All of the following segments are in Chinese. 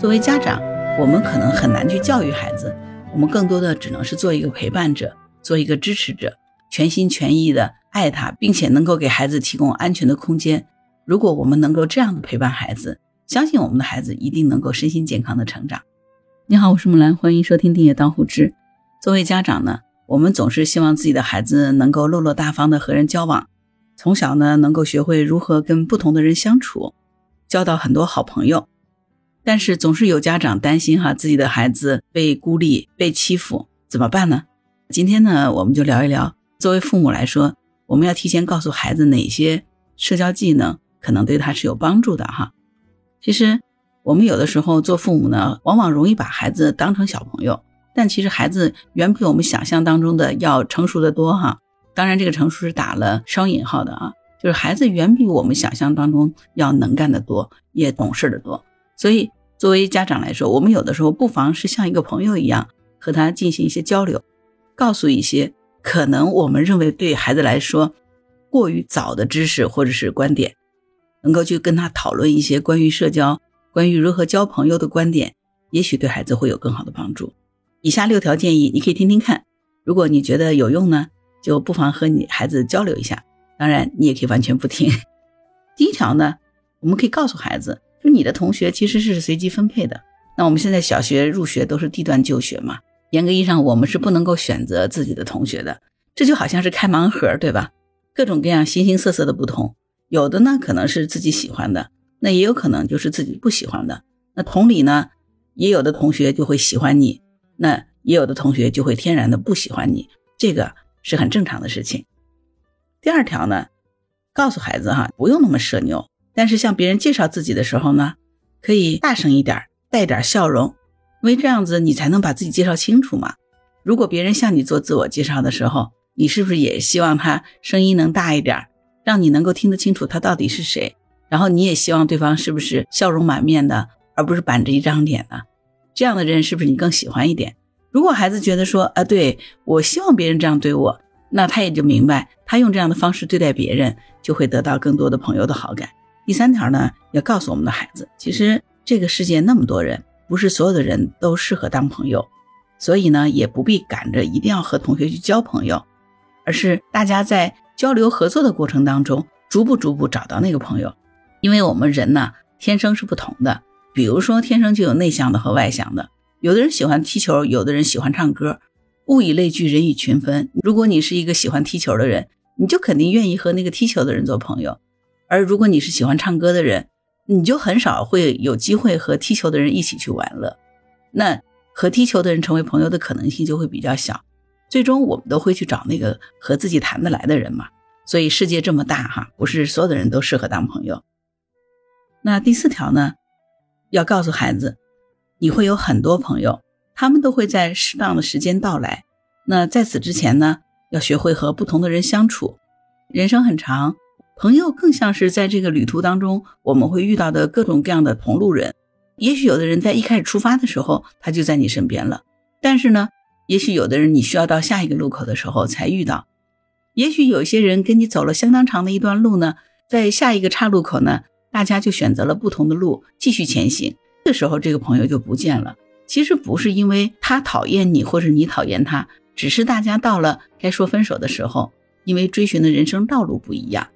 作为家长，我们可能很难去教育孩子，我们更多的只能是做一个陪伴者，做一个支持者，全心全意的爱他，并且能够给孩子提供安全的空间。如果我们能够这样的陪伴孩子，相信我们的孩子一定能够身心健康的成长。你好，我是木兰，欢迎收听《订阅当户知》。作为家长呢，我们总是希望自己的孩子能够落落大方的和人交往，从小呢能够学会如何跟不同的人相处，交到很多好朋友。但是总是有家长担心哈，自己的孩子被孤立、被欺负，怎么办呢？今天呢，我们就聊一聊，作为父母来说，我们要提前告诉孩子哪些社交技能可能对他是有帮助的哈。其实我们有的时候做父母呢，往往容易把孩子当成小朋友，但其实孩子远比我们想象当中的要成熟的多哈。当然，这个成熟是打了双引号的啊，就是孩子远比我们想象当中要能干的多，也懂事的多。所以，作为家长来说，我们有的时候不妨是像一个朋友一样和他进行一些交流，告诉一些可能我们认为对孩子来说过于早的知识或者是观点，能够去跟他讨论一些关于社交、关于如何交朋友的观点，也许对孩子会有更好的帮助。以下六条建议你可以听听看，如果你觉得有用呢，就不妨和你孩子交流一下。当然，你也可以完全不听。第一条呢，我们可以告诉孩子。就你的同学其实是随机分配的。那我们现在小学入学都是地段就学嘛，严格意义上我们是不能够选择自己的同学的。这就好像是开盲盒，对吧？各种各样、形形色色的不同，有的呢可能是自己喜欢的，那也有可能就是自己不喜欢的。那同理呢，也有的同学就会喜欢你，那也有的同学就会天然的不喜欢你，这个是很正常的事情。第二条呢，告诉孩子哈，不用那么社牛。但是向别人介绍自己的时候呢，可以大声一点，带点笑容，因为这样子你才能把自己介绍清楚嘛。如果别人向你做自我介绍的时候，你是不是也希望他声音能大一点，让你能够听得清楚他到底是谁？然后你也希望对方是不是笑容满面的，而不是板着一张脸呢？这样的人是不是你更喜欢一点？如果孩子觉得说啊，对我希望别人这样对我，那他也就明白，他用这样的方式对待别人，就会得到更多的朋友的好感。第三条呢，要告诉我们的孩子，其实这个世界那么多人，不是所有的人都适合当朋友，所以呢，也不必赶着一定要和同学去交朋友，而是大家在交流合作的过程当中，逐步逐步找到那个朋友。因为我们人呢，天生是不同的，比如说天生就有内向的和外向的，有的人喜欢踢球，有的人喜欢唱歌，物以类聚，人以群分。如果你是一个喜欢踢球的人，你就肯定愿意和那个踢球的人做朋友。而如果你是喜欢唱歌的人，你就很少会有机会和踢球的人一起去玩乐，那和踢球的人成为朋友的可能性就会比较小。最终我们都会去找那个和自己谈得来的人嘛。所以世界这么大哈，不是所有的人都适合当朋友。那第四条呢，要告诉孩子，你会有很多朋友，他们都会在适当的时间到来。那在此之前呢，要学会和不同的人相处。人生很长。朋友更像是在这个旅途当中，我们会遇到的各种各样的同路人。也许有的人在一开始出发的时候，他就在你身边了；但是呢，也许有的人你需要到下一个路口的时候才遇到。也许有些人跟你走了相当长的一段路呢，在下一个岔路口呢，大家就选择了不同的路继续前行。这时候这个朋友就不见了。其实不是因为他讨厌你，或者你讨厌他，只是大家到了该说分手的时候，因为追寻的人生道路不一样。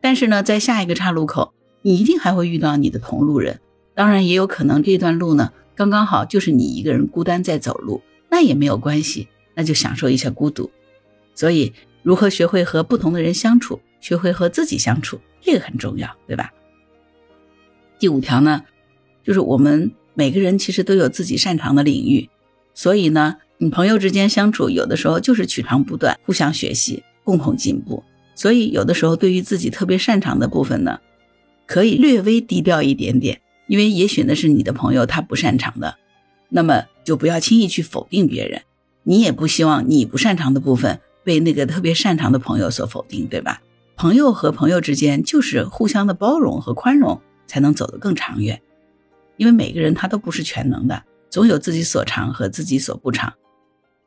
但是呢，在下一个岔路口，你一定还会遇到你的同路人。当然，也有可能这段路呢，刚刚好就是你一个人孤单在走路，那也没有关系，那就享受一下孤独。所以，如何学会和不同的人相处，学会和自己相处，这个很重要，对吧？第五条呢，就是我们每个人其实都有自己擅长的领域，所以呢，你朋友之间相处，有的时候就是取长补短，互相学习，共同进步。所以，有的时候对于自己特别擅长的部分呢，可以略微低调一点点，因为也许那是你的朋友他不擅长的，那么就不要轻易去否定别人。你也不希望你不擅长的部分被那个特别擅长的朋友所否定，对吧？朋友和朋友之间就是互相的包容和宽容，才能走得更长远。因为每个人他都不是全能的，总有自己所长和自己所不长，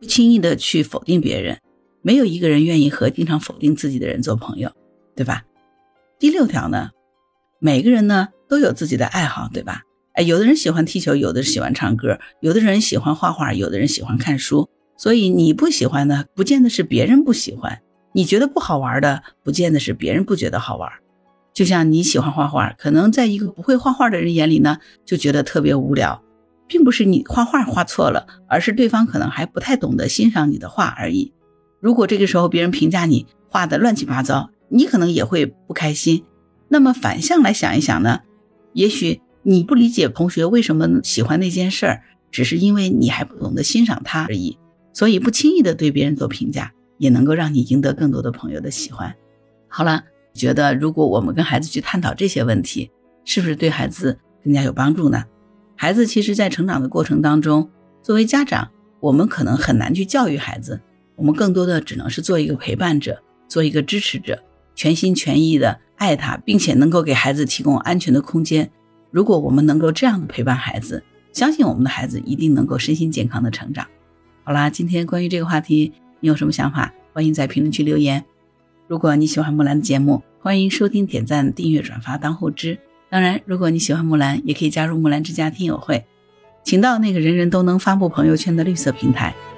不轻易的去否定别人。没有一个人愿意和经常否定自己的人做朋友，对吧？第六条呢，每个人呢都有自己的爱好，对吧？哎，有的人喜欢踢球，有的人喜欢唱歌，有的人喜欢画画，有的人喜欢看书。所以你不喜欢的，不见得是别人不喜欢；你觉得不好玩的，不见得是别人不觉得好玩。就像你喜欢画画，可能在一个不会画画的人眼里呢，就觉得特别无聊，并不是你画画画错了，而是对方可能还不太懂得欣赏你的画而已。如果这个时候别人评价你画的乱七八糟，你可能也会不开心。那么反向来想一想呢？也许你不理解同学为什么喜欢那件事儿，只是因为你还不懂得欣赏他而已。所以不轻易的对别人做评价，也能够让你赢得更多的朋友的喜欢。好了，觉得如果我们跟孩子去探讨这些问题，是不是对孩子更加有帮助呢？孩子其实，在成长的过程当中，作为家长，我们可能很难去教育孩子，我们更多的只能是做一个陪伴者，做一个支持者，全心全意的爱他，并且能够给孩子提供安全的空间。如果我们能够这样的陪伴孩子，相信我们的孩子一定能够身心健康的成长。好啦，今天关于这个话题，你有什么想法？欢迎在评论区留言。如果你喜欢木兰的节目，欢迎收听、点赞、订阅、转发、当后知。当然，如果你喜欢木兰，也可以加入木兰之家听友会，请到那个人人都能发布朋友圈的绿色平台，